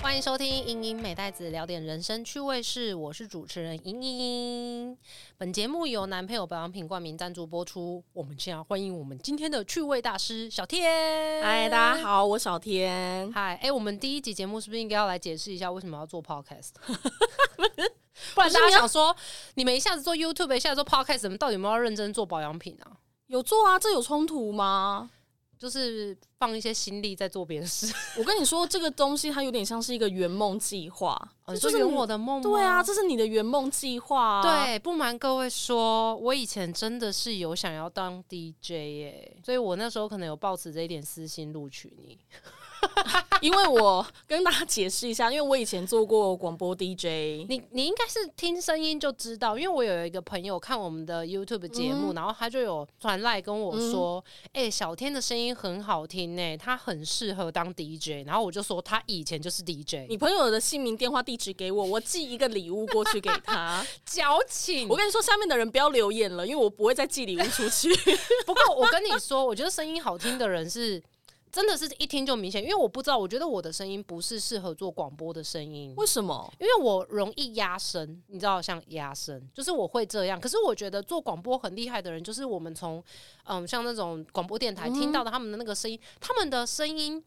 欢迎收听《英英美袋子聊点人生趣味事》，我是主持人英英。本节目由男朋友保养品冠名赞助播出。我们先要欢迎我们今天的趣味大师小天。嗨，大家好，我小天。嗨，哎，我们第一集节目是不是应该要来解释一下为什么要做 podcast？不然大家想说，你们一下子做 YouTube，一下子做 podcast，你们到底有没有要认真做保养品啊？有做啊，这有冲突吗？就是放一些心力在做别的事。我跟你说，这个东西它有点像是一个圆梦计划，就是圆我的梦。对啊，这是你的圆梦计划。对，不瞒各位说，我以前真的是有想要当 DJ 耶，所以我那时候可能有抱持这一点私心录取你。因为我跟大家解释一下，因为我以前做过广播 DJ，你你应该是听声音就知道，因为我有一个朋友看我们的 YouTube 节目，然后他就有传来跟我说：“哎，小天的声音很好听呢，他很适合当 DJ。”然后我就说他以前就是 DJ。你朋友的姓名、电话、地址给我，我寄一个礼物过去给他。矫情！我跟你说，下面的人不要留言了，因为我不会再寄礼物出去。不过我跟你说，我觉得声音好听的人是。真的是一听就明显，因为我不知道，我觉得我的声音不是适合做广播的声音。为什么？因为我容易压声，你知道，像压声，就是我会这样。可是我觉得做广播很厉害的人，就是我们从嗯，像那种广播电台听到的他们的那个声音，他们的声音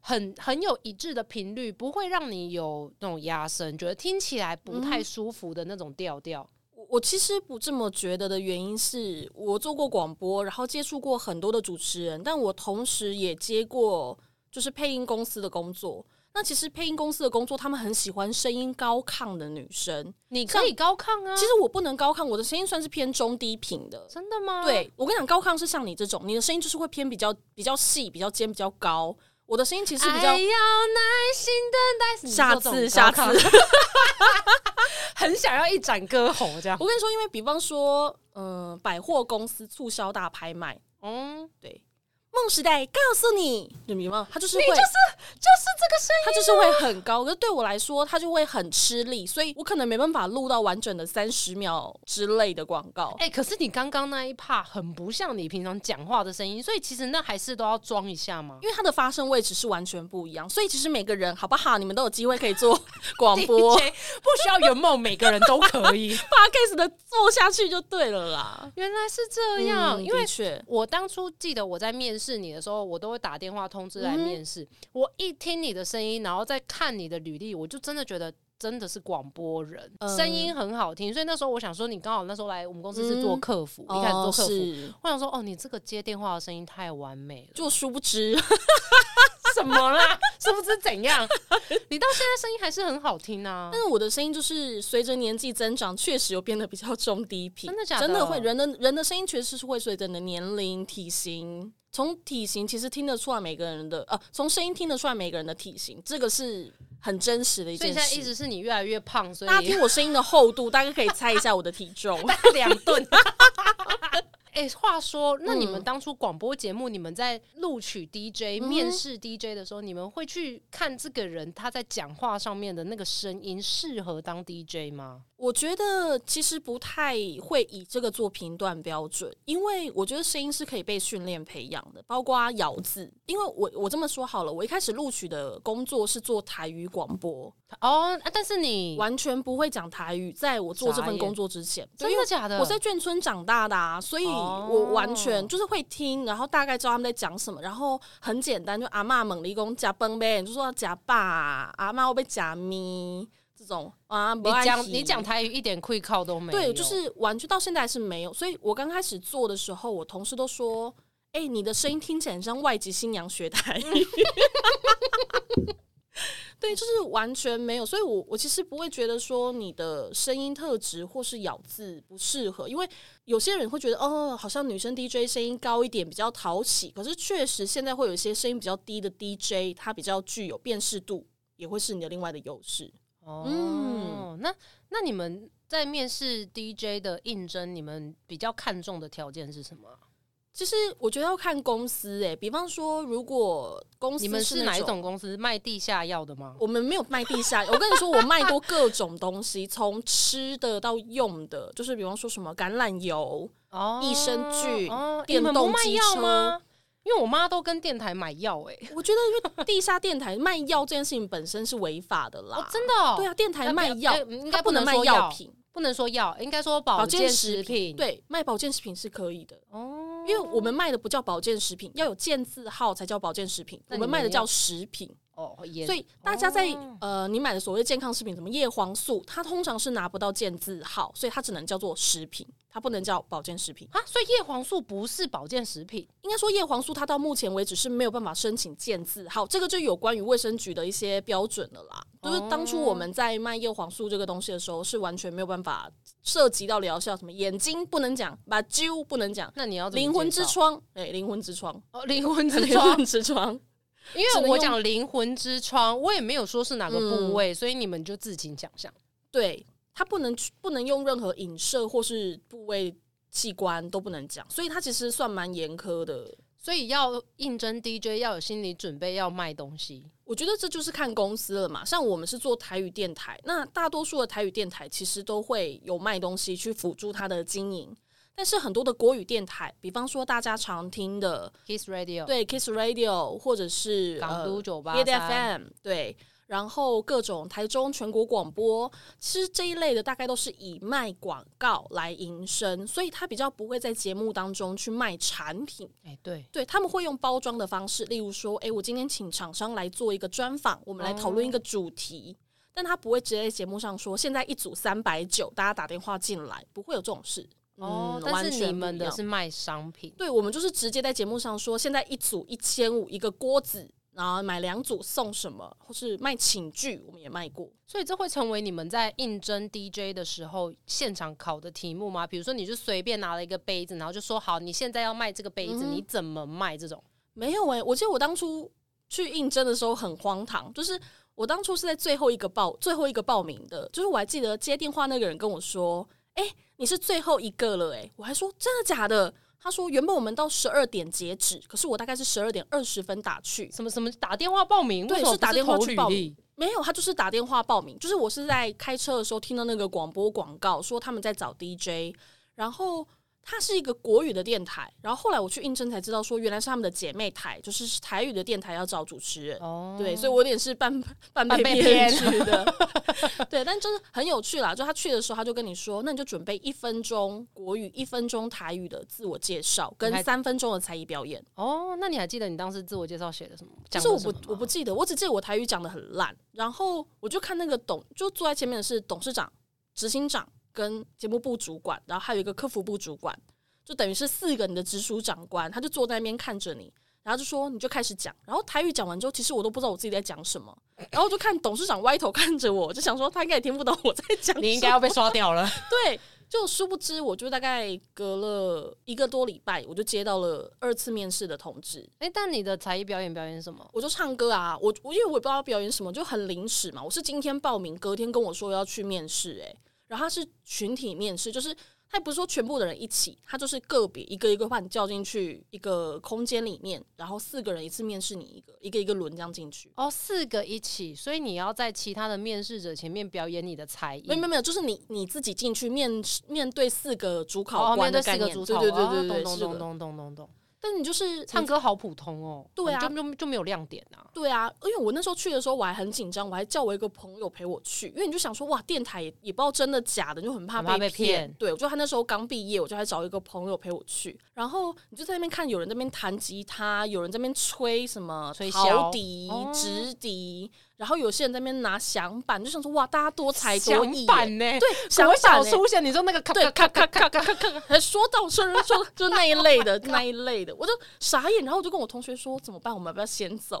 很很有一致的频率，不会让你有那种压声，觉得听起来不太舒服的那种调调。我其实不这么觉得的原因是我做过广播，然后接触过很多的主持人，但我同时也接过就是配音公司的工作。那其实配音公司的工作，他们很喜欢声音高亢的女生。你可以高亢啊，其实我不能高亢，我的声音算是偏中低频的。真的吗？对，我跟你讲，高亢是像你这种，你的声音就是会偏比较比较细、比较尖、比较高。我的声音其实比较要耐心等待，下次下次，很想要一展歌喉这样。我跟你说，因为比方说，嗯，百货公司促销大拍卖，嗯，对。梦时代告诉你，你明白他就是会，就是就是这个声音，他就是会很高。可是对我来说，他就会很吃力，所以我可能没办法录到完整的三十秒之类的广告。哎，可是你刚刚那一 part 很不像你平常讲话的声音，所以其实那还是都要装一下吗？因为它的发声位置是完全不一样，所以其实每个人好不好？你们都有机会可以做广播，不需要圆梦，每个人都可以。把 case 的做下去就对了啦。原来是这样，因为确我当初记得我在面试。是你的时候，我都会打电话通知来面试。我一听你的声音，然后再看你的履历，我就真的觉得真的是广播人，声音很好听。所以那时候我想说，你刚好那时候来我们公司是做客服，一开始做客服，我想说，哦，你这个接电话的声音太完美了。就殊不知 什么啦？是不是怎样？你到现在声音还是很好听啊。但是我的声音就是随着年纪增长，确实有变得比较中低频。真的假的？真的会人的人的声音确实是会随着你的年龄、体型。从体型其实听得出来每个人的，呃，从声音听得出来每个人的体型，这个是很真实的一件事。所以现在一直是你越来越胖，所以大家听我声音的厚度，大概可以猜一下我的体重，大概两吨。哎，话说，那你们当初广播节目，你们在录取 DJ、面试 DJ 的时候，你们会去看这个人他在讲话上面的那个声音适合当 DJ 吗？我觉得其实不太会以这个做评断标准，因为我觉得声音是可以被训练培养的，包括咬字。因为我我这么说好了，我一开始录取的工作是做台语广播哦，但是你完全不会讲台语，在我做这份工作之前，真的假的？我在眷村长大的，啊，所以我完全就是会听，然后大概知道他们在讲什么，然后很简单，就阿妈猛力工夹崩呗，就说夹爸，阿妈会被夹咪。这种啊，你讲你讲台语一点愧靠都没有，对，就是完全到现在是没有。所以我刚开始做的时候，我同事都说：“哎，你的声音听起来像外籍新娘学台语。”对，就是完全没有。所以我我其实不会觉得说你的声音特质或是咬字不适合，因为有些人会觉得哦，好像女生 DJ 声音高一点比较讨喜。可是确实现在会有一些声音比较低的 DJ，它比较具有辨识度，也会是你的另外的优势。哦，那那你们在面试 DJ 的应征，你们比较看重的条件是什么？其实我觉得要看公司，哎，比方说，如果公司你们是哪一种公司卖地下药的吗？我们没有卖地下，我跟你说，我卖过各种东西，从吃的到用的，就是比方说什么橄榄油、益生菌、电动机车。因为我妈都跟电台买药，哎，我觉得因为地下电台卖药这件事情本身是违法的啦，哦，真的哦，对啊，电台卖药哎应该不能卖说药品，不能说药，应该说保保健食品。，对，卖保健食品是可以的。哦，因为我们卖的不叫保健食品，要有健字号才叫保健食品，我们卖的叫食品。哦也，所以大家在、哦呃，你买的所谓健康食品，什么叶黄素，它通常是拿不到健字号，所以它只能叫做食品，它不能叫保健食品。啊，所以叶黄素不是保健食品应该说叶黄素它到目前为止是没有办法申请健字号，这个就有关于卫生局的一些标准了啦。就是当初我们在卖叶黄素这个东西的时候，是完全没有办法涉及到疗效，什么眼睛不能讲，把揪不能讲，那你要灵魂之窗，哎、灵魂之窗，哦，灵魂之 灵窗魂，之窗。因为我讲灵魂之窗，我也没有说是哪个部嗯位，所以你们就自行想象。对，它不能去不能用任何影射或是部位器官都不能讲，所以它其实算蛮严苛的。所以要应征 DJ 要有心理准备，要卖东西。我觉得这就是看公司了嘛，像我们是做台语电台，那大多数的台语电台其实都会有卖东西去辅助它的经营，但是很多的国语电台，比方说大家常听的 Kiss Radio，对 Kiss Radio 或者是港都呃九八 Hit 三，FM 对，然后各种台中全国广播，其实这一类的大概都是以卖广告来营生，所以他比较不会在节目当中去卖产品。哎，对，对他们会用包装的方式，例如说，诶，我今天请厂商来做一个专访，我们来讨论一个主题。但他不会直接在节目上说，现在一组三百九，大家打电话进来，不会有这种事。哦但是你们的是卖商品，对，我们就是直接在节目上说，现在一组一千五一个锅子，然后买两组送什么，或是卖寝具，我们也卖过。所以这会成为你们在应征 DJ 的时候现场考的题目吗？比如说，你就随便拿了一个杯子，然后就说好，你现在要卖这个杯子，嗯你怎么卖？这种没有诶、我记得我当初去应征的时候很荒唐，就是我当初是在最后一个报最后一个报名的，就是我还记得接电话那个人跟我说：“哎、你是最后一个了。”诶，我还说真的假的？他说原本我们到十二点截止，可是我大概是十二点二十分打去，什么什么打电话报名，对为什么是打电话去报名？没有，他就是打电话报名。就是我是在开车的时候听到那个广播广告，说他们在找 DJ，然后它是一个国语的电台。然后后来我去应征才知道，说原来是他们的姐妹台，就是台语的电台要找主持人。哦，对，所以我有点是半半半被被骗骗去的。对，但就是很有趣啦。就他去的时候，他就跟你说，那你就准备一分钟国语、一分钟台语的自我介绍，跟三分钟的才艺表演。哦，那你还记得你当时自我介绍写的什么？其实我不我不记得，我只记得我台语讲的很烂。然后我就看那个董，就坐在前面的是董事长、执行长跟节目部主管，然后还有一个客服部主管，就等于是四个你的直属长官，他就坐在那边看着你。然后就说你就开始讲，然后台语讲完之后，其实我都不知道我自己在讲什么，然后就看董事长歪头看着我，就想说他应该也听不懂我在讲。你应该要被刷掉了。对，就殊不知，我就大概隔了一个多礼拜，我就接到了二次面试的通知。哎、但你的才艺表演表演什么？我就唱歌啊，我我因为我也不知道要表演什么，就很临时嘛。我是今天报名，隔天跟我说要去面试，诶，然后他是群体面试，就是他也不是说全部的人一起，他就是个别一个一个把你叫进去一个空间里面，然后四个人一次面试你一个，一个一个轮这样进去。哦，四个一起，所以你要在其他的面试者前面表演你的才艺。没有没有没有，就是你你自己进去面试面对四个主，考官的概念，个主考，对对对对对，懂懂懂懂懂懂。但你就是唱歌好普通哦，对啊就就就没有亮点啊。对啊，因为我那时候去的时候我还很紧张，我还叫我一个朋友陪我去，因为你就想说哇，电台也也不知道真的假的，你就很怕被骗。对，我就他那时候刚毕业，我就还找一个朋友陪我去，然后你就在那边看有人在那边弹吉他，有人在那边吹什么吹陶箫笛、哦直笛，然后有些人在那边拿响板，就想说哇，大家多才多艺。响板呢？对，小小出现，你说那个咔咔咔咔咔咔咔，还说到声说就那一类的那一类的，我就傻眼，然后我就跟我同学说怎么办，我们要不要先走？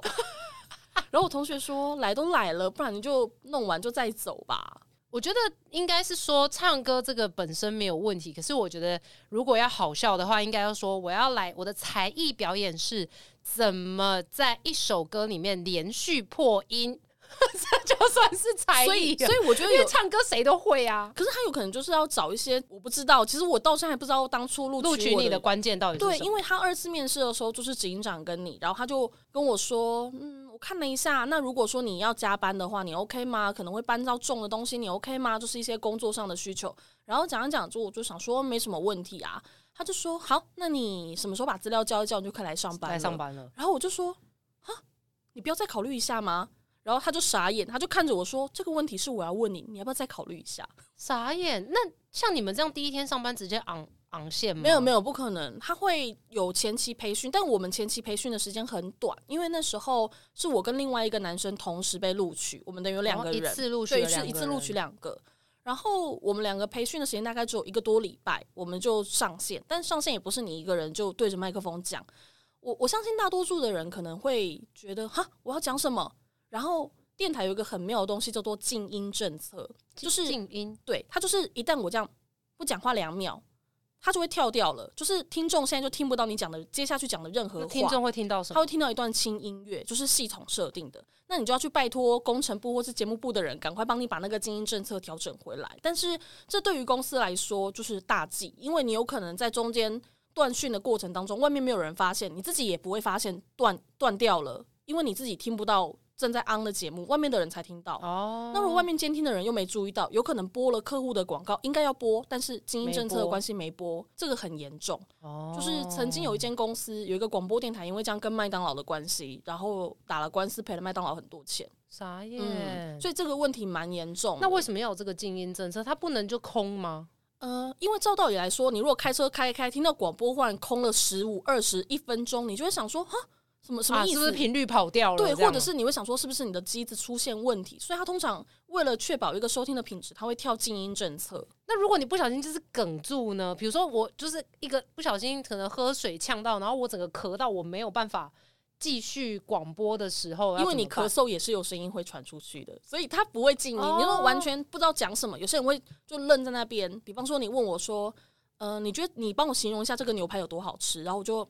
然后我同学说来都来了，不然你就弄完就再走吧。我觉得应该是说唱歌这个本身没有问题，可是我觉得如果要好笑的话，应该要说我要来我的才艺表演是怎么在一首歌里面连续破音，这就算是才所以，艺。所以我觉得因为，唱歌谁都会啊，可是他有可能就是要找一些我不知道，其实我到现在还不知道当初录录取你的关键到底是对，什么因为他二次面试的时候就是警长跟你，然后他就跟我说，嗯，我看了一下，那如果说你要加班的话，你 OK 吗？可能会搬到重的东西，你 OK 吗？就是一些工作上的需求。然后讲一讲之后，我就想说没什么问题啊。他就说好，那你什么时候把资料交一交，你就可以来上班来上班了。然后我就说啊，你不要再考虑一下吗？然后他就傻眼，他就看着我说：“这个问题是我要问你，你要不要再考虑一下傻眼。那像你们这样第一天上班直接昂昂线？”吗？没有没有，不可能，他会有前期培训，但我们前期培训的时间很短，因为那时候是我跟另外一个男生同时被录取，我们等于有两个哦一人，次录取一次录取两个。然后我们两个培训的时间大概只有一个多礼拜，我们就上线。但上线也不是你一个人就对着麦克风讲。我我相信大多数的人可能会觉得，哈，我要讲什么？然后电台有一个很妙的东西叫做静音政策，就是静音。对它就是一旦我这样不讲话两秒，它就会跳掉了，就是听众现在就听不到你讲的接下去讲的任何话。听众会听到什么？他会听到一段轻音乐，就是系统设定的。那你就要去拜托工程部或是节目部的人，赶快帮你把那个静音政策调整回来。但是这对于公司来说就是大忌，因为你有可能在中间断讯的过程当中，外面没有人发现，你自己也不会发现断断掉了，因为你自己听不到正在 on 的节目，外面的人才听到。哦，那如果外面监听的人又没注意到，有可能播了客户的广告，应该要播，但是静音政策的关系没播，这个很严重。哦就是曾经有一间公司有一个广播电台，因为这样跟麦当劳的关系，然后打了官司，赔了麦当劳很多钱。啥耶。嗯，所以这个问题蛮严重。那为什么要有这个静音政策？它不能就空吗？呃，因为照道理来说，你如果开车开一开，听到广播忽然空了十五、二十一分钟，你就会想说，哈，什么什么啊，意思？是不是频率跑掉了？对，或者是你会想说，是不是你的机子出现问题？所以它通常为了确保一个收听的品质，它会跳静音政策。那如果你不小心就是哽住呢？比如说我就是一个不小心可能喝水呛到，然后我整个咳到我没有办法继续广播的时候，因为你咳嗽也是有声音会传出去的，所以它不会静音。哦你说完全不知道讲什么，有些人会就愣在那边。比方说，你问我说：“呃，你觉得你帮我形容一下这个牛排有多好吃？”然后我就。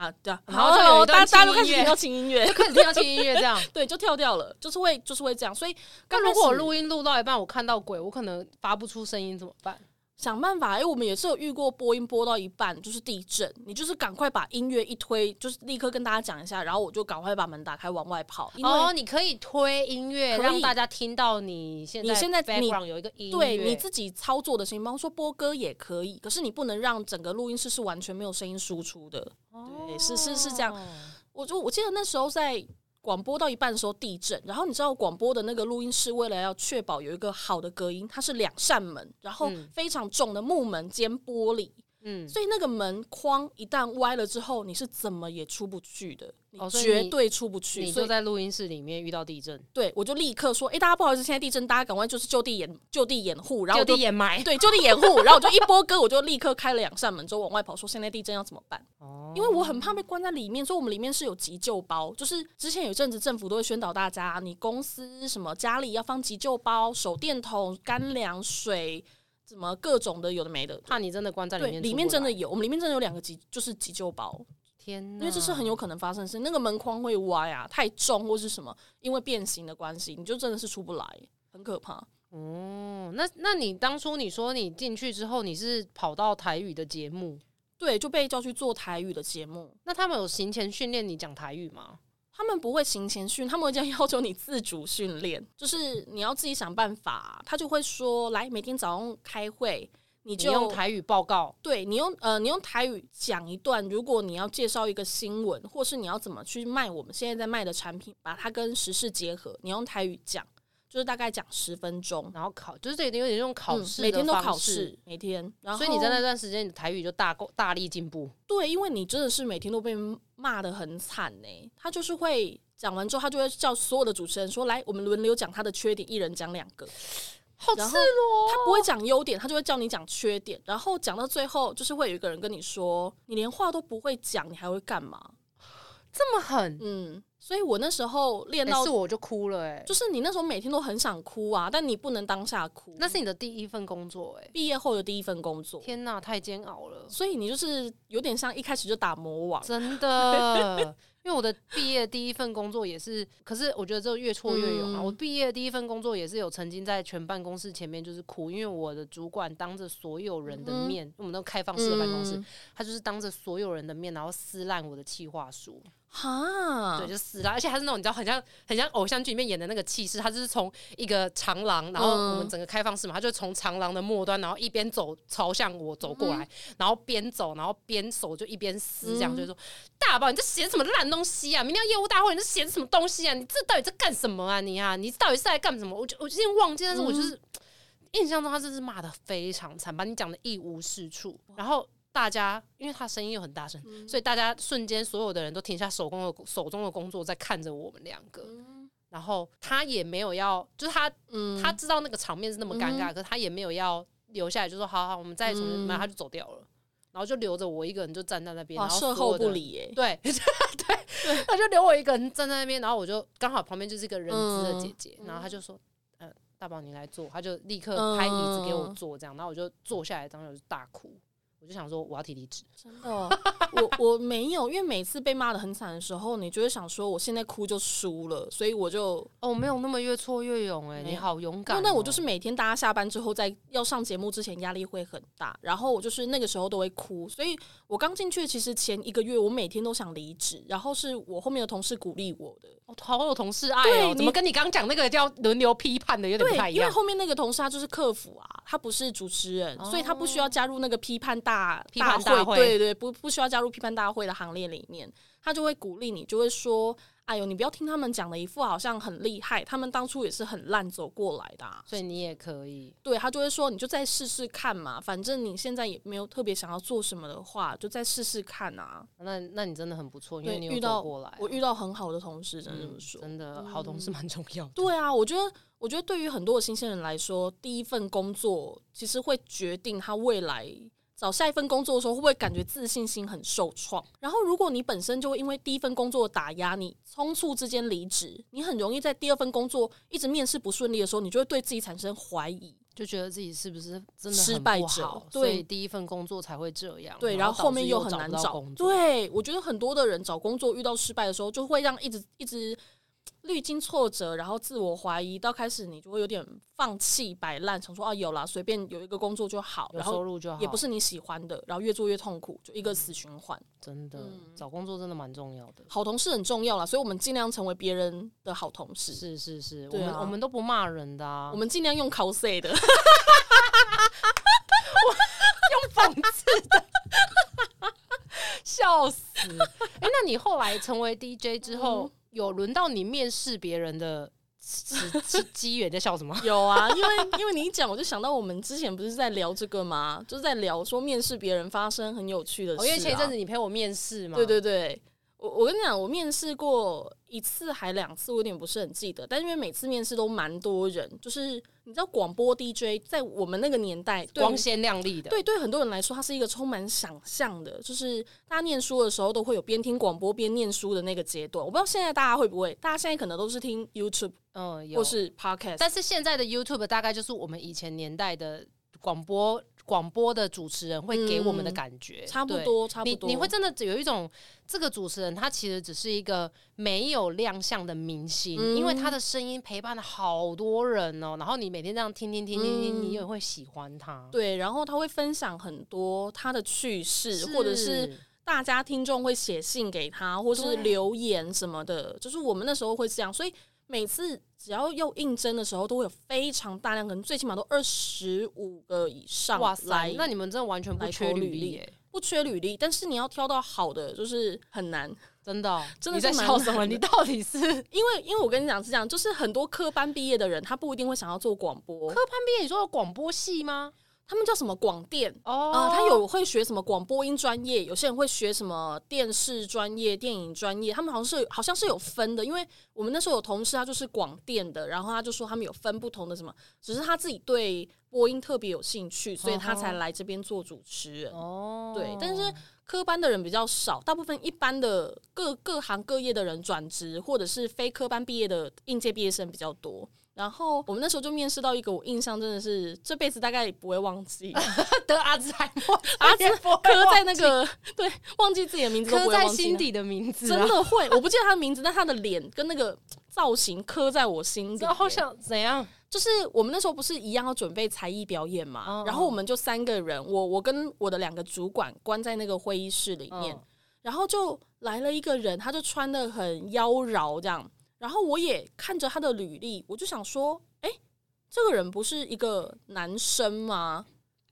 啊，对啊，然后就有一大家大家都开始听到轻音乐，就，开始听到轻音乐这样。对，就跳掉了，就是会就是会这样。所以那刚如果我录音录到一半，我看到鬼，我可能发不出声音怎么办？想办法，因为我们也是有遇过播音播到一半就是地震，你就是赶快把音乐一推，就是立刻跟大家讲一下，然后我就赶快把门打开往外跑，哦，你可以推音乐，让大家听到你现在你现在你 background 有一个音乐，对你自己操作的声音，比方说播歌也可以，可是你不能让整个录音室是完全没有声音输出的。对是是是这样。哦。我就我记得那时候在广播到一半的时候地震，然后你知道广播的那个录音室为了要确保有一个好的隔音，它是两扇门，然后嗯。非常重的木门兼玻璃，嗯，所以那个门框一旦歪了之后，你是怎么也出不去的，你哦所以你绝对出不去。你所以就在录音室里面遇到地震，对我就立刻说：“哎、大家不好意思，现在地震，大家赶快就是就地掩就地掩护。”然后就我就地掩埋。对，就地掩护，然后我就一波歌，我就立刻开了两扇门，之后往外跑，说现在地震要怎么办？哦因为我很怕被关在里面，所以我们里面是有急救包，就是之前有一阵子政府都会宣导大家，你公司什么家里要放急救包、手电筒、干粮、水，什么各种的有的没的。怕你真的关在里对，面，里面真的。有，我们里面真的有两个急，就是急救包，天哪，因为这是很有可能发生的事。那个门框会歪啊，太重或是什么，因为变形的关系，你就真的是出不来，很可怕。哦。那那你当初你说你进去之后，你是跑到台语的节目，对，就被叫去做台语的节目。那他们有行前训练你讲台语吗？他们不会行前训，他们会这样要求你自主训练，就是你要自己想办法。他就会说，来每天早上开会，你你就用台语报告，对你用呃，你用台语讲一段。如果你要介绍一个新闻，或是你要怎么去卖我们现在在卖的产品，把它跟时事结合，你用台语讲，就是大概讲十分钟。然后考，就是这有点有点用考嗯试、每天都考试，，每天。然后所以你在那段时间，你的台语就大够大力进步。对，因为你真的是每天都被骂的很惨呢。他就是会讲完之后，他就会叫所有的主持人说：“来，我们轮流讲他的缺点，一人讲两个。”好然后他不会讲优点，他就会叫你讲缺点。然后讲到最后，就是会有一个人跟你说：“你连话都不会讲，你还会干嘛这么狠？”，嗯，所以我那时候练欸到，是我就哭了哎、就是你那时候每天都很想哭啊，但你不能当下哭。那是你的第一份工作哎、毕业后的第一份工作，天哪，太煎熬了，所以你就是有点像一开始就打魔王。真的。因为我的毕业第一份工作也是，可是我觉得这越挫越勇啊！嗯我毕业第一份工作也是有曾经在全办公室前面就是哭，因为我的主管当着所有人的面，我们那种开放式的办公室，嗯他就是当着所有人的面，然后撕烂我的企划书。哈，对，就死了，而且还是那种你知道，很像很像偶像剧里面演的那个气势，他就是从一个长廊，然后我们整个开放式嘛，他就从长廊的末端，然后一边走朝向我走过来，然后边走，然后边手就一边撕，这样就是说，大宝，你这写什么烂东西啊？明天要业务大会，你这写什么东西啊？你这到底在干什么啊？你啊，你到底是在干什么？我就我今天忘记，但是我就是 印象中他就是骂的非常惨，把你讲的一无是处，然后。大家，因为他声音又很大声，所以大家瞬间所有的人都停下手工的手中的工作，在看着我们两个。然后他也没有要，就是他，他知道那个场面是那么尴尬，可是他也没有要留下来，就说好好，我们再重新，然后他就走掉了，然后就留着我一个人就站在那边，然后售后不理，哎，对 对，他就留我一个人站在那边，然后我就刚好旁边就是一个人资的姐姐，然后他就说，嗯，大宝你来坐，他就立刻拍椅子给我坐，这样，然后我就坐下来，当时就大哭。我就想说，我要提离职。真的，我我没有，因为每次被骂的很惨的时候，你就会想说，我现在哭就输了，所以我就哦，没有那么越挫越勇哎，你好勇敢。那我就是每天大家下班之后，在要上节目之前，压力会很大，然后我就是那个时候都会哭，所以我刚进去其实前一个月，我每天都想离职，然后是我后面的同事鼓励我的，好有同事爱哦，怎么跟你刚刚讲那个叫轮流批判的有点不太一样？因为后面那个同事他就是客服啊，他不是主持人，所以他不需要加入那个批判大。大批判大会，对对，不不需要加入批判大会的行列里面，他就会鼓励你，就会说：“哎呦，你不要听他们讲的一副好像很厉害，他们当初也是很烂走过来的，所以你也可以。”对他就会说：“你就再试试看嘛，反正你现在也没有特别想要做什么的话，就再试试看啊。”那那你真的很不错，因为你遇到过来，我遇到很好的同事，真的这么说，真的好同事蛮重要。对啊，我觉得，我觉得对于很多的新鲜人来说，第一份工作其实会决定他未来。找下一份工作的时候，会不会感觉自信心很受创？然后，如果你本身就因为第一份工作打压，你匆促之间离职，你很容易在第二份工作一直面试不顺利的时候，你就会对自己产生怀疑，就觉得自己是不是真的失败者？对，第一份工作才会这样。对，然后后面又很难找。对，我觉得很多的人找工作遇到失败的时候，就会让一直一直。历经挫折，然后自我怀疑，到开始你就会有点放弃摆烂，想说啊有啦随便有一个工作就好，有收入就好，也不是你喜欢的，然后越做越痛苦，就一个死循环。真的，找工作真的蛮重要的，好同事很重要啦，所以我们尽量成为别人的好同事。是是是，我们我们都不骂人的，我们尽量用 cos 的，用讽刺的，笑死！哎，那你后来成为 DJ 之后？有轮到你面试别人的 机机缘在笑什么？有啊，因为因为你一讲，我就想到我们之前不是在聊这个吗？就是在聊说面试别人发生很有趣的事。因为前一阵子你陪我面试嘛。对对对。我我跟你讲，我面试过一次还两次，我有点不是很记得。但因为每次面试都蛮多人，就是你知道广播 DJ 在我们那个年代光鲜亮丽的，对对，很多人来说，它是一个充满想象的，就是大家念书的时候都会有边听广播边念书的那个阶段。我不知道现在大家会不会，大家现在可能都是听 YouTube，嗯，或是 Podcast，但是现在的 YouTube 大概就是我们以前年代的广播。广播的主持人会给我们的感觉差不多，差不多。你你会真的有一种，这个主持人他其实只是一个没有亮相的明星，因为他的声音陪伴了好多人哦。然后你每天这样听听听听听，你也会喜欢他。对，然后他会分享很多他的趣事，或者是大家听众会写信给他，或是留言什么的。就是我们那时候会这样，所以。每次只要要应征的时候，都会有非常大量，可能最起码都二十五个以上。哇塞，那你们真的完全不缺履历，不缺履历。但是你要挑到好的，就是很难，真的，真的在笑什么？你到底是因为因为我跟你讲是这样，就是很多科班毕业的人，他不一定会想要做广播。科班毕业，你说有广播系吗？他们叫什么广电哦，他有会学什么广播音专业，有些人会学什么电视专业、电影专业，他们好像是好像是有分的。因为我们那时候有同事，他就是广电的，然后他就说他们有分不同的什么，只是他自己对播音特别有兴趣，所以他才来这边做主持人。哦，对，但是科班的人比较少，大部分一般的各各行各业的人转职，或者是非科班毕业的应届毕业生比较多。然后我们那时候就面试到一个，我印象真的是这辈子大概不会忘记，得阿兹海默，阿兹刻在那个 对，忘记自己的名字，刻在心底的名字，真的会，我不记得他的名字，但他的脸跟那个造型刻在我心里。好想怎样？就是我们那时候不是一样要准备才艺表演嘛，然后我们就三个人，我我跟我的两个主管关在那个会议室里面。然后就来了一个人，他就穿的很妖娆这样，然后我也看着他的履历，我就想说，哎，这个人不是一个男生吗？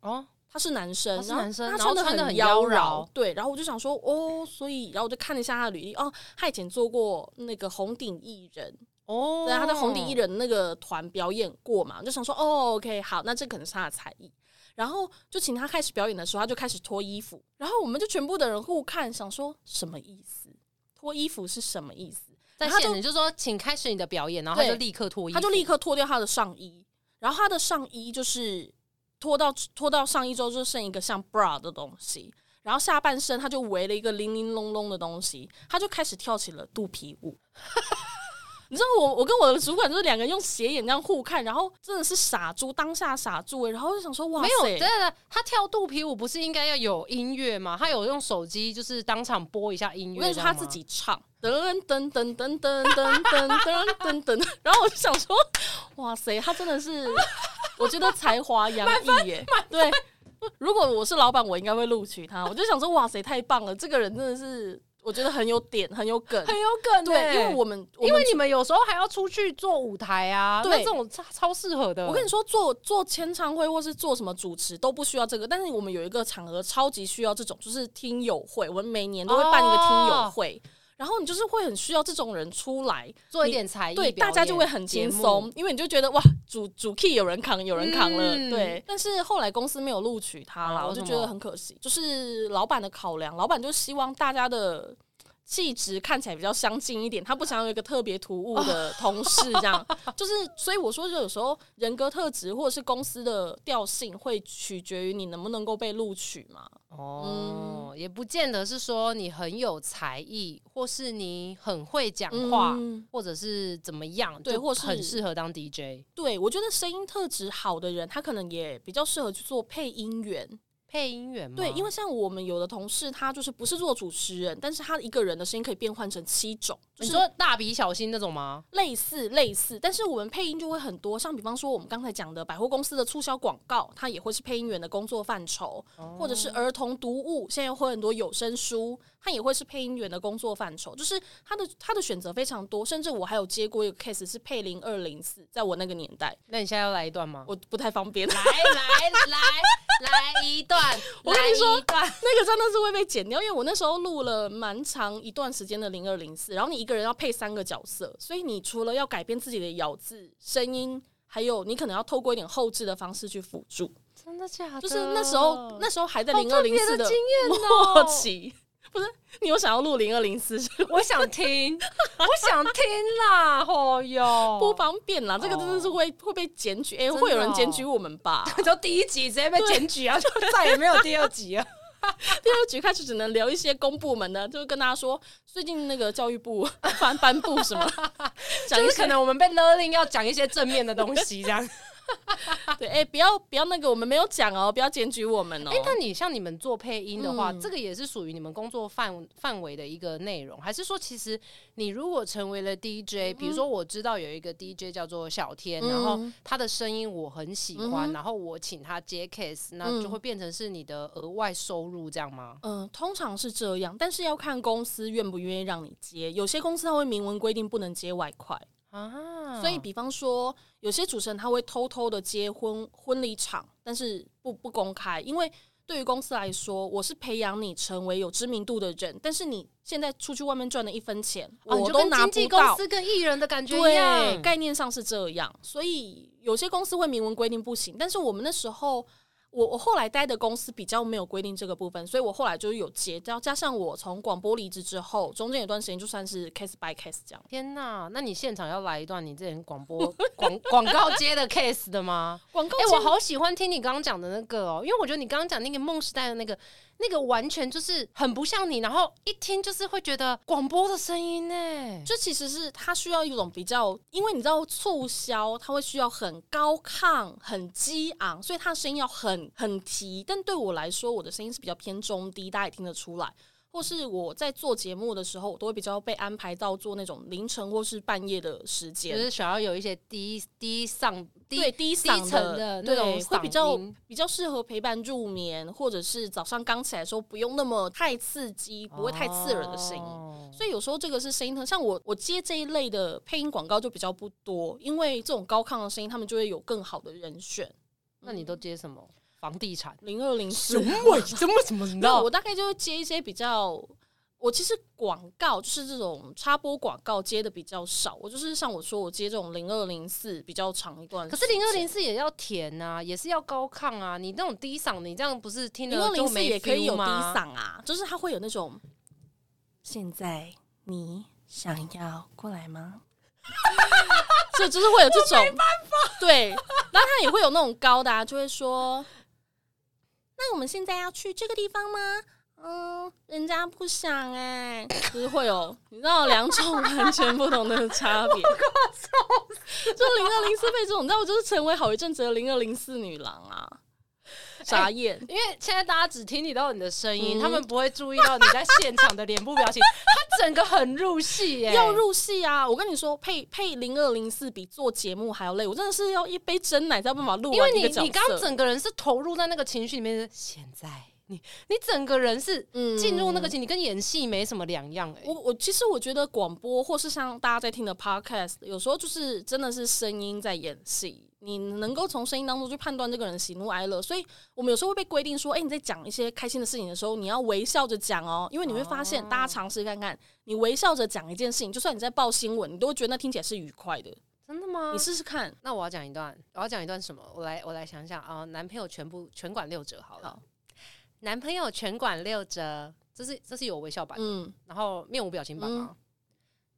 哦，他是男生，是男生，他穿的很妖娆，对，然后我就想说，哦，所以，然后我就看了一下他的履历，哦，他以前做过那个红顶艺人。哦，对，他在红顶艺人那个团表演过嘛，就想说，哦，OK，好，那这可能是他的才艺。然后就请他开始表演的时候，他就开始脱衣服，然后我们就全部的人互看，想说什么意思？脱衣服是什么意思？在线你就说，请开始你的表演，然后他就立刻脱衣，他就立刻脱掉他的上衣，然后他的上衣就是脱到脱到上衣之后，就剩一个像 bra 的东西，然后下半身他就围了一个零零隆隆的东西，他就开始跳起了肚皮舞。你知道我，我跟我的主管就是两个人用斜眼这样互看，然后真的是傻猪，当下傻猪哎，然后就想说哇，没有，对对，他跳肚皮舞不是应该要有音乐吗？他有用手机就是当场播一下音乐，那是他自己唱，噔噔噔噔噔噔噔噔噔噔，然后我就想说，哇塞，他真的是，我觉得才华洋溢耶，对，如果我是老板，我应该会录取他，我就想说，哇塞，太棒了，这个人真的是。我觉得很有点，很有梗，很有梗。对，因为我们，因为你们有时候还要出去做舞台啊，对，这种超超适合的。我跟你说，做做签唱会或是做什么主持都不需要这个，但是我们有一个场合超级需要这种，就是听友会。我们每年都会办一个听友会。然后你就是会很需要这种人出来做一点才艺，对，大家就会很轻松，因为你就觉得哇，主主 key 有人扛，有人扛了，对。但是后来公司没有录取他了，我就觉得很可惜。就是老板的考量，老板就希望大家的。气质看起来比较相近一点，他不想有一个特别突兀的同事，这样就是，所以我说，就有时候人格特质或者是公司的调性会取决于你能不能够被录取嘛。哦，也不见得是说你很有才艺，或是你很会讲话，或者是怎么样，对，或是很适合当 DJ。对我觉得声音特质好的人，他可能也比较适合去做配音员。配音员吗？对，因为像我们有的同事，他就是不是做主持人，但是他一个人的声音可以变换成七种。你说蜡笔小新那种吗？类似类似，但是我们配音就会很多，像比方说我们刚才讲的百货公司的促销广告，它也会是配音员的工作范畴，或者是儿童读物，现在会很多有声书，它也会是配音员的工作范畴。就是他的他的选择非常多，甚至我还有接过一个 case 是配零二零四，在我那个年代。那你现在要来一段吗？我不太方便。来来来。来一段，我跟你说，那个真的是会被剪掉，因为我那时候录了蛮长一段时间的零二零四，然后你一个人要配三个角色，所以你除了要改变自己的咬字、声音，还有你可能要透过一点后置的方式去辅助。真的假的？就是那时候，那时候还在零二零四的经验默契。不是你有想要录零二零四？我想听，我想听啦！哦哟，不方便啦，这个真的是会会被检举，哎，会有人检举我们吧？就第一集直接被检举啊，就再也没有第二集了。第二集开始只能聊一些公部门的，就是跟大家说最近那个教育部颁颁布什么，就是可能我们被勒令要讲一些正面的东西这样。对，哎，不要不要那个，我们没有讲哦，不要检举我们哦。哎，那你像你们做配音的话，这个也是属于你们工作范范围的一个内容，还是说，其实你如果成为了 DJ，比如说我知道有一个 DJ 叫做小天，然后他的声音我很喜欢，然后我请他接 case，那就会变成是你的额外收入，这样吗？嗯，通常是这样，但是要看公司愿不愿意让你接，有些公司他会明文规定不能接外快。啊，所以比方说，有些主持人他会偷偷的接婚婚礼场，但是不不公开，因为对于公司来说，我是培养你成为有知名度的人，但是你现在出去外面赚的一分钱，我都拿不到。公司跟艺人的感觉一样，概念上是这样，所以有些公司会明文规定不行，但是我们那时候。我我后来待的公司比较没有规定这个部分，所以我后来就有接，到加上我从广播离职之后，中间有段时间就算是 case by case 这样。天哪，那你现场要来一段你之前广播 广广告接的 case 的吗？广告，哎，我好喜欢听你刚刚讲的那个哦，因为我觉得你刚刚讲那个梦时代的那个。那个完全就是很不像你，然后一听就是会觉得广播的声音呢。就其实是它需要一种比较，因为你知道促销它会需要很高亢、很激昂，所以它声音要很很提。但对我来说，我的声音是比较偏中低，大家也听得出来。或是我在做节目的时候，我都会比较被安排到做那种凌晨或是半夜的时间就间，是想要有一些低低嗓低对低嗓低沉的那对种会比较比较适合陪伴入眠，或者是早上刚起来的时候不用那么太刺激，不会太刺耳的声音。哦所以有时候这个是声音特，像我我接这一类的配音广告就比较不多，因为这种高亢的声音，他们就会有更好的人选。那你都接什么？房地产？零二零四，什么 什么什么？你知道我大概就会接一些比较，我其实广告就是这种插播广告接的比较少，我就是像我说我接这种零二零四比较长一段，可是零二零四也要甜呐、也是要高亢啊。你那种低嗓，你这样不是听零二零四了就没也可以有低吗？嗓啊，就是它会有那种。现在你想要过来吗？这就是会有这种，对，然后他也会有那种高的、啊，就会说，那我们现在要去这个地方吗？嗯，人家不想哎、就是会有你知道两种完全不同的差别。就零二零四被这种，你知道我就是成为好一阵子的零二零四女郎啊，傻眼。因为现在大家只听你到你的声音，嗯他们不会注意到你在现场的脸部表情。他整个很入戏耶、要入戏啊！我跟你说，配配零二零四比做节目还要累，我真的是要一杯真奶才有办法录因为你完一个角色。你刚刚整个人是投入在那个情绪里面。现在你你整个人是嗯进入那个情，你跟演戏没什么两样哎、我我其实我觉得广播或是像大家在听的 podcast，有时候就是真的是声音在演戏，你能够从声音当中去判断这个人喜怒哀乐，所以我们有时候会被规定说，哎、你在讲一些开心的事情的时候，你要微笑着讲哦，因为你会发现，哦大家尝试看看，你微笑着讲一件事情，就算你在报新闻，你都会觉得那听起来是愉快的。真的吗？你试试看，那我要讲一段，我要讲一段什么？我来我来想想啊、男朋友全部全管六折好了。好男朋友全管六折，这是这是有微笑版的，嗯，然后面无表情版吗？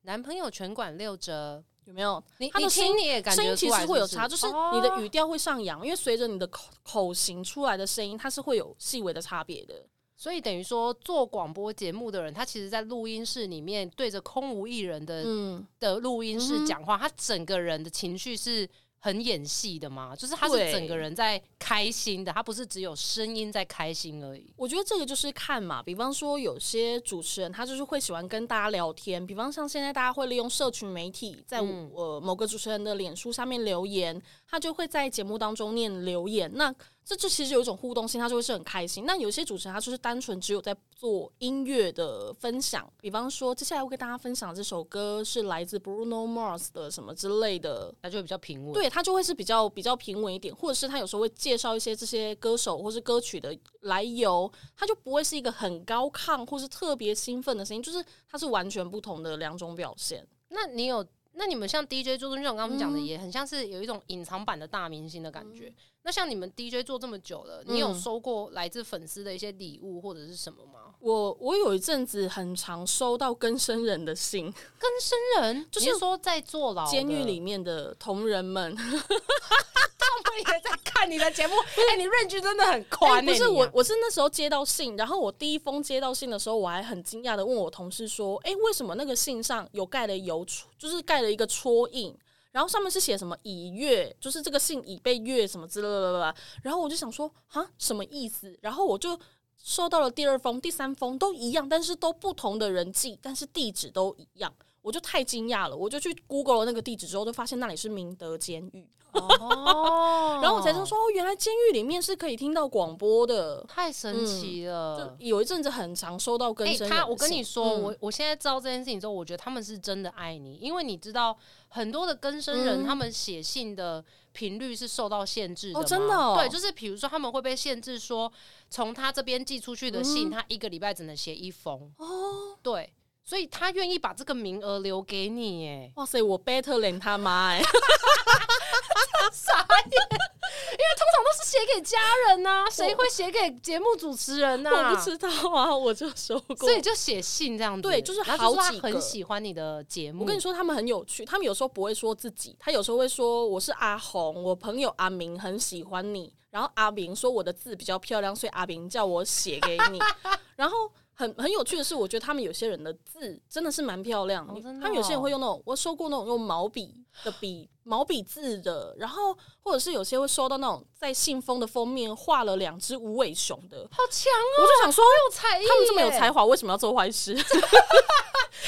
男朋友全管六折，有没有？你你他的声听你也感声音其觉出来实会有差，就是你的语调会上扬，因为随着你的口口型出来的声音，它是会有细微的差别的。所以等于说做广播节目的人，他其实在录音室里面对着空无一人的、嗯，的录音室讲话，他整个人的情绪是很演戏的嘛，就是他是整个人在开心的，他不是只有声音在开心而已。我觉得这个就是看嘛，比方说有些主持人他就是会喜欢跟大家聊天，比方像现在大家会利用社群媒体，在嗯。呃某个主持人的脸书下面留言，他就会在节目当中念留言，那这就其实有一种互动性，他就会是很开心。那有些主持人他就是单纯只有在做音乐的分享，比方说接下来我跟大家分享这首歌是来自 Bruno Mars 的什么之类的，那就会比较平稳。对，他就会是比较比较平稳一点，或者是他有时候会介绍一些这些歌手或是歌曲的来由，他就不会是一个很高亢或是特别兴奋的声音，就是它是完全不同的两种表现。那你有？那你们像 DJ 做，就像我刚刚讲的，嗯也很像是有一种隐藏版的大明星的感觉。那像你们 DJ 做这么久了，你有嗯收过来自粉丝的一些礼物或者是什么吗？我我有一阵子很常收到更生人的信，跟生人，就就是是说在坐牢监狱里面的同仁们，他们也在看你的节目。哎、你 range 真的很哎宽、欸不是啊我，我是那时候接到信，然后我第一封接到信的时候，我还很惊讶的问我同事说：“哎、为什么那个信上有盖了邮戳，就是盖了一个戳印，然后上面是写什么已阅，就是这个信已被阅什么之类的。”然后我就想说：“啊，什么意思？”然后我就收到了第二封、第三封都一样，但是都不同的人寄，但是地址都一样。我就太惊讶了，我就去 Google 了那个地址之后，就发现那里是明德监狱，哦 然后我才知道说，哦，原来监狱里面是可以听到广播的。太神奇了。就有一阵子很常收到更哎、生人的信、他，我跟你说，嗯我我现在知道这件事情之后，我觉得他们是真的爱你，因为你知道很多的更生人，嗯他们写信的频率是受到限制的哦真的哦。对，就是比如说他们会被限制说，从他这边寄出去的信，嗯他一个礼拜只能写一封，哦，对，所以他愿意把这个名额留给你，哎，哇塞，我 better than 他妈哎、傻眼，因为通常都是写给家人呐、谁会写给节目主持人呐、我不知道啊，我就收过。所以就写信这样子，对就是好几个很喜欢你的节目。我跟你说，他们很有趣，他们有时候不会说自己，他有时候会说我是阿红，我朋友阿明很喜欢你，然后阿明说我的字比较漂亮，所以阿明叫我写给你，然后。很很有趣的是，我觉得他们有些人的字真的是蛮漂亮的。他们有些人哦会用那种，我收过那种用毛笔的笔毛笔字的，然后或者是有些会收到那种在信封的封面画了两只无尾熊的，好强哦！我就想说，有才艺，他们这么有才，华，为什么要做坏事？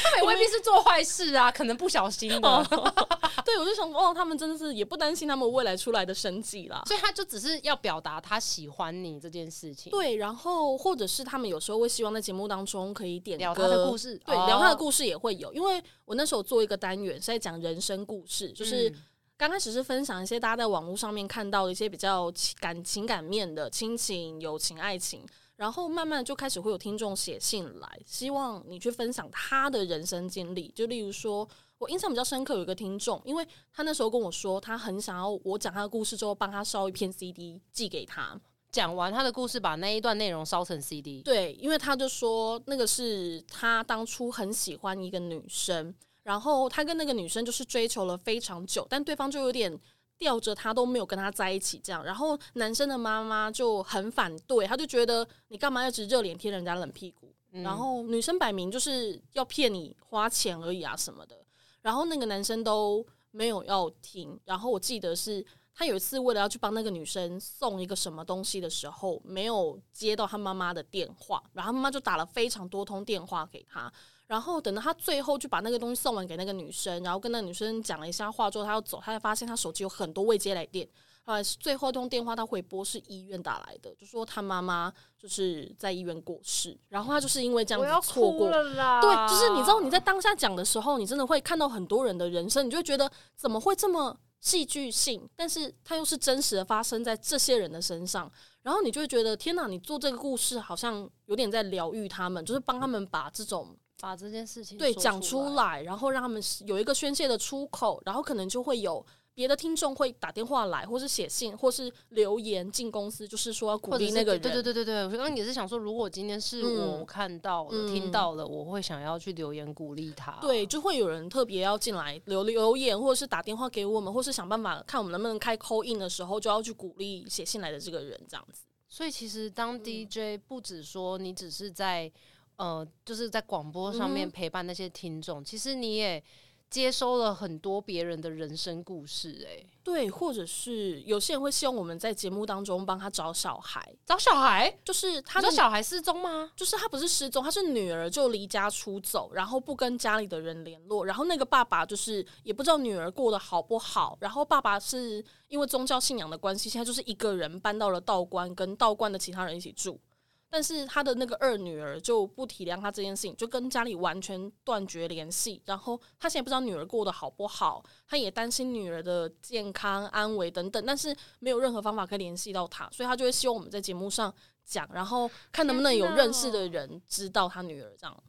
他们也未必是做坏事啊，可能不小心的。对，我就想，哦，他们真的是也不担心他们未来出来的生计啦。所以他就只是要表达他喜欢你这件事情。对，然后或者是他们有时候会希望在节目当中可以点聊他的故事，对，聊他的故事也会有。因为我那时候做一个单元是在讲人生故事，就是刚开始是分享一些大家在网络上面看到的一些比较感情感面的亲情、友情、爱情。然后慢慢就开始会有听众写信来，希望你去分享他的人生经历。就例如说，我印象比较深刻有一个听众，因为他那时候跟我说，他很想要我讲他的故事之后，帮他烧一片 CD 寄给他。讲完他的故事，把那一段内容烧成 CD。对，因为他就说那个是他当初很喜欢一个女生，然后他跟那个女生就是追求了非常久，但对方就有点。吊着他都没有跟他在一起，这样，然后男生的妈妈就很反对，他就觉得你干嘛一直热脸贴人家冷屁股？然后女生摆明就是要骗你花钱而已啊什么的，然后那个男生都没有要听。然后我记得是他有一次为了要去帮那个女生送一个什么东西的时候，没有接到他妈妈的电话，然后妈妈就打了非常多通电话给他。然后等到他最后就把那个东西送完给那个女生，然后跟那女生讲了一下话之后，他要走，他才发现他手机有很多未接来电。后来最后通电话他回拨是医院打来的，就说他妈妈就是在医院过世。然后他就是因为这样子错过了啦。对，就是你知道你在当下讲的时候，你真的会看到很多人的人生，你就会觉得怎么会这么戏剧性？但是它又是真实的发生在这些人的身上，然后你就会觉得天哪，你做这个故事好像有点在疗愈他们，就是帮他们把这种。把这件事情对讲出来，然后让他们有一个宣泄的出口，然后可能就会有别的听众会打电话来，或是写信，或是留言进公司，就是说要鼓励那个人。对对对对对，我刚刚也是想说，如果今天是我看到了、听到了，我会想要去留言鼓励他。对，就会有人特别要进来留留言，或者是打电话给我们，或是想办法看我们能不能开扣印的时候，就要去鼓励写信来的这个人，这样子。所以其实当 DJ 不止说你只是在。呃，就是在广播上面陪伴那些听众，其实你也接收了很多别人的人生故事，哎，对，或者是有些人会希望我们在节目当中帮他找小孩，找小孩，就是他的小孩失踪吗？就是他不是失踪，他是女儿就离家出走，然后不跟家里的人联络，然后那个爸爸就是也不知道女儿过得好不好，然后爸爸是因为宗教信仰的关系，现在就是一个人搬到了道观，跟道观的其他人一起住。但是他的那个二女儿就不体谅他这件事情，就跟家里完全断绝联系。然后他现在不知道女儿过得好不好，他也担心女儿的健康安危等等，但是没有任何方法可以联系到他，所以他就会希望我们在节目上讲，然后看能不能有认识的人知道他女儿这样。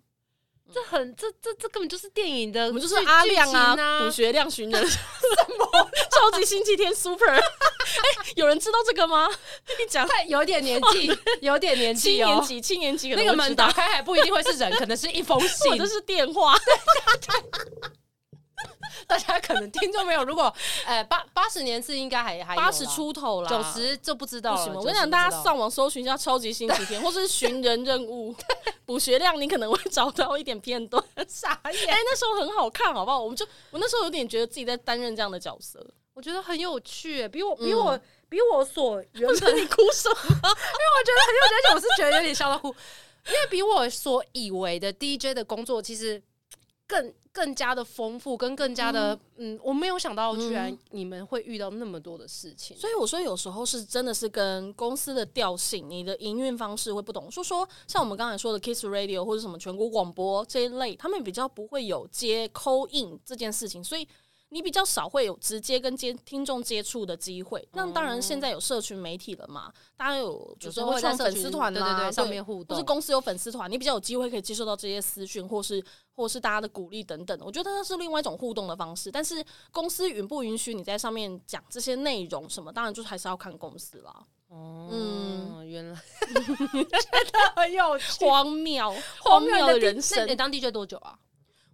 这很这这这根本就是电影的，我们就是阿亮啊，补学亮寻人。什么？超级星期天 super，哎，有人知道这个吗？你讲，有点年纪，有点年纪，七年级，七年级，那个门打开还不一定会是人，可能是一封信，这是电话。大家可能听众没有，如果呃八八十年次应该还还八十出头了，九十就不知道了。我跟你讲，大家上网搜寻一下《超级星期天》，或是寻人任务补学量，你可能会找到一点片段。傻眼！哎，那时候很好看，好不好？我们就我那时候有点觉得自己在担任这样的角色，我觉得很有趣，比我比我比我所原本你哭什么？因为我觉得很有趣，而且我是觉得有点笑到哭，因为比我所以为的 DJ 的工作其实更。更加的丰富，跟更加的嗯，我没有想到，居然你们会遇到那么多的事情。所以我说，有时候是真的是跟公司的调性、你的营运方式会不同。说说像我们刚才说的 Kiss Radio 或者什么全国广播这一类，他们比较不会有接 call in 这件事情，所以。你比较少会有直接跟接听众接触的机会，那当然现在有社群媒体了嘛，大家有有时候会在粉丝团啦，上面互动，或是公司有粉丝团，你比较有机会可以接受到这些私讯，或是或是大家的鼓励等等。我觉得那是另外一种互动的方式，但是公司允不允许你在上面讲这些内容什么，当然就还是要看公司啦。哦，嗯，原来 真的很有荒谬荒谬的人生。你当 DJ 多久啊？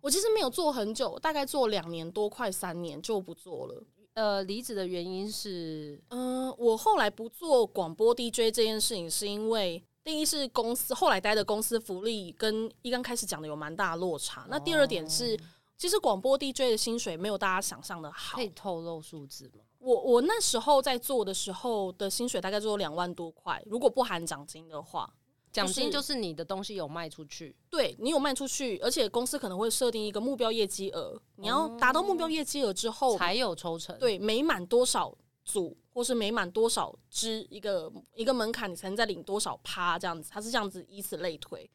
我其实没有做很久，大概做两年多，快三年就不做了。呃，离职的原因是，嗯，我后来不做广播 DJ 这件事情，是因为第一是公司后来待的公司福利跟一刚开始讲的有蛮大落差。那第二点是，其实广播 DJ 的薪水没有大家想象的好可。以透露数字吗？我我那时候在做的时候的薪水大概只有两万多块，如果不含奖金的话，奖金就是你的东西有卖出去，对你有卖出去，而且公司可能会设定一个目标业绩额，你要达到目标业绩额之后，才有抽成。，对每满多少组或是每满多少支一个一个门槛，你才能再领多少趴这样子，它是这样子以此类推。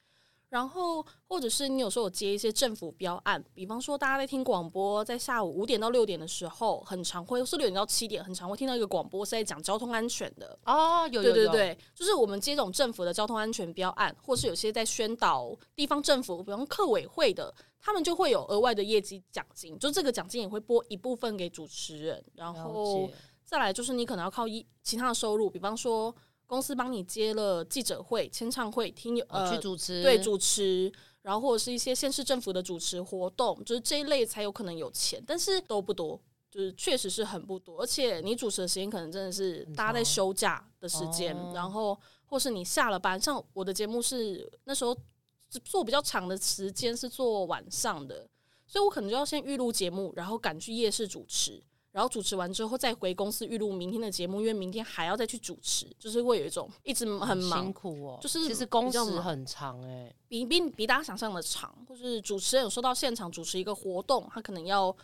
然后，或者是你有时候有接一些政府标案，比方说大家在听广播，在下午五点到六点的时候，很常会是六点到七点，很常会听到一个广播是在讲交通安全的。哦，有有有，对对对，就是我们接这种政府的交通安全标案，或是有些在宣导地方政府，比方客委会的，他们就会有额外的业绩奖金，就这个奖金也会拨一部分给主持人，然后再来就是你可能要靠一其他的收入，比方说公司帮你接了记者会、签唱会、听友去主持，对主持。然后或者是一些县市政府的主持活动，就是这一类才有可能有钱，但是都不多，就是确实是很不多。而且你主持的时间可能真的是大家在休假的时间，哦然后或是你下了班，像我的节目是那时候做比较长的时间是做晚上的，所以我可能就要先预录节目，然后赶去夜市主持。然后主持完之后再回公司预录明天的节目，因为明天还要再去主持，就是会有一种一直很忙辛，苦哦，就是其实工时很长哎，比比比大家想象的长，或是主持人有说到现场主持一个活动，他可能要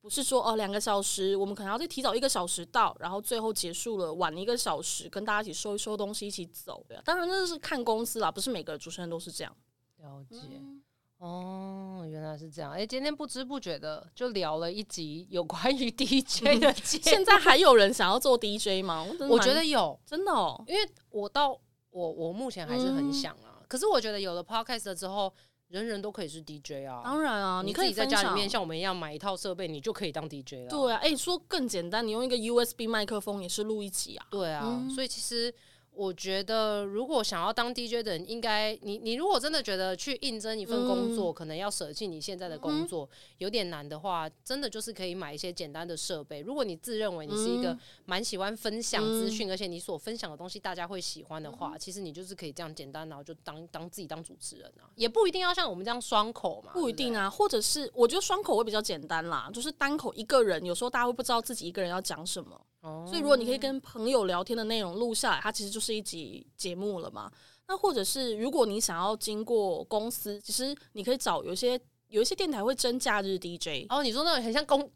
不是说哦两个小时，我们可能要再提早一个小时到，然后最后结束了晚一个小时，跟大家一起收一收东西，一起走。对啊，当然这是看公司啦，不是每个主持人都是这样。了解。嗯哦，原来是这样。哎、今天不知不觉的就聊了一集有关于 DJ 的。现在还有人想要做 DJ 吗？我觉得有，真的哦，因为我到我我目前还是很想啊。可是我觉得有了 Podcast 了之后，人人都可以是 DJ 啊。当然啊，你可以在家里面像我们一样买一套设备，你就可以当 DJ 了。对啊，哎、说更简单，你用一个 USB 麦克风也是录一集啊。对啊，嗯所以其实我觉得，如果想要当 DJ 的人，应该你你如果真的觉得去应征一份工嗯。作，可能要舍弃你现在的工作、有点难的话，真的就是可以买一些简单的设备。如果你自认为你是一个嗯。蛮喜欢分享资讯，而且你所分享的东西大家会喜欢的话，其实你就是可以这样简单，然后就当当自己当主持人啊，也不一定要像我们这样双口嘛，啊。不一定啊，或者是我觉得双口会比较简单啦，就是单口一个人，有时候大家会不知道自己一个人要讲什么，哦所以如果你可以跟朋友聊天的内容录下来，它其实就是一集节目了嘛。那或者是如果你想要经过公司，其实你可以找有一些有一些电台会征假日 DJ，哦，你说那种很像攻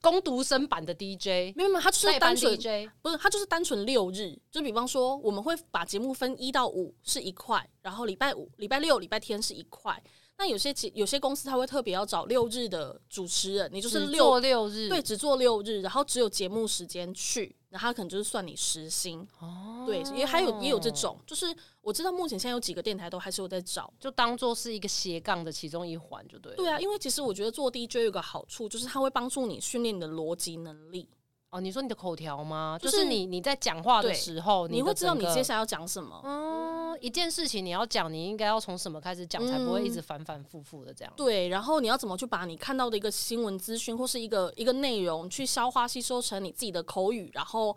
攻读生版的 DJ，没有没有，它就是单纯 DJ，不是，它就是单纯六日，就比方说，我们会把节目分一到五是一块，然后礼拜五、礼拜六、礼拜天是一块。那有些节有些公司他会特别要找六日的主持人，你就是六做六日，对，只做六日，然后只有节目时间去，然后他可能就是算你时薪。哦对，也还有也有这种，就是我知道目前现在有几个电台都还是有在找。就当做是一个斜杠的其中一环，就对了。对啊，因为其实我觉得做 DJ 有个好处，就是它会帮助你训练你的逻辑能力，哦，你说你的口条吗？就就是是你你在讲话的时候，你会知道你接下来要讲什么。嗯，一件事情你要讲，你应该要从什么开始讲，才不会一直反反复复的这样。对，然后你要怎么去把你看到的一个新闻资讯或是一个一个内容去消化吸收成你自己的口语，然后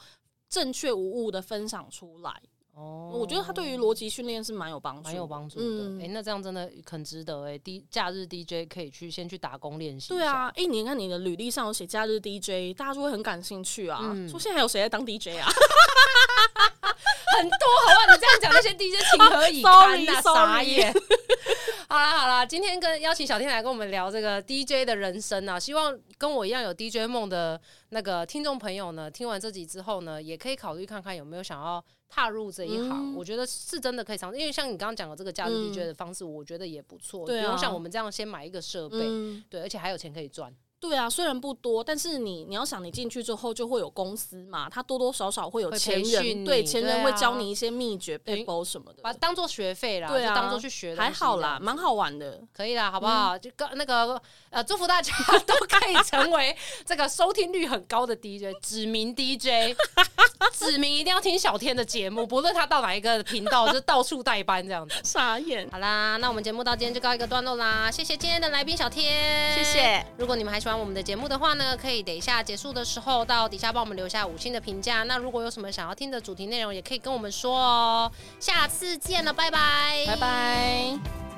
正确无误的分享出来。哦，我觉得他对于逻辑训练是蛮有帮助，蛮有帮助的。哎、嗯那这样真的很值得哎、D 假日 DJ 可以去先去打工练习。对啊，，哎、你看你的履历上有写假日 DJ，大家就会很感兴趣啊。嗯说现在还有谁在当 DJ 啊？很多好不好？你这样讲那些 DJ 情何以堪 呐、傻眼。好啦好啦，今天跟邀请小天来跟我们聊这个 DJ 的人生啊，希望跟我一样有 DJ 梦的那个听众朋友呢，听完这集之后呢，也可以考虑看看有没有想要踏入这一行。嗯我觉得是真的可以尝试，因为像你刚刚讲的这个假日嗯 DJ 的方式，我觉得也不错，不用像我们这样先买一个设备，嗯，对，而且还有钱可以赚。对啊，虽然不多，但是你你要想，你进去之后就会有公司嘛，他多多少少会有前人，对前人会教你一些秘诀、背包什么的把。它当做学费啦，对啊，就当做去学还好啦，蛮好玩的。可以啦，好不好？就跟那个呃，祝福大家 都可以成为这个收听率很高的 DJ，指名 DJ，指名一定要听小天的节目，不论他到哪一个频道，就到处代班这样子。傻眼，好啦，那我们节目到今天就告一个段落啦，谢谢今天的来宾小天，谢谢。如果你们还喜我们的节目的话呢，可以等一下结束的时候到底下帮我们留下五星的评价。那如果有什么想要听的主题内容，也可以跟我们说哦。下次见了，拜拜，拜拜。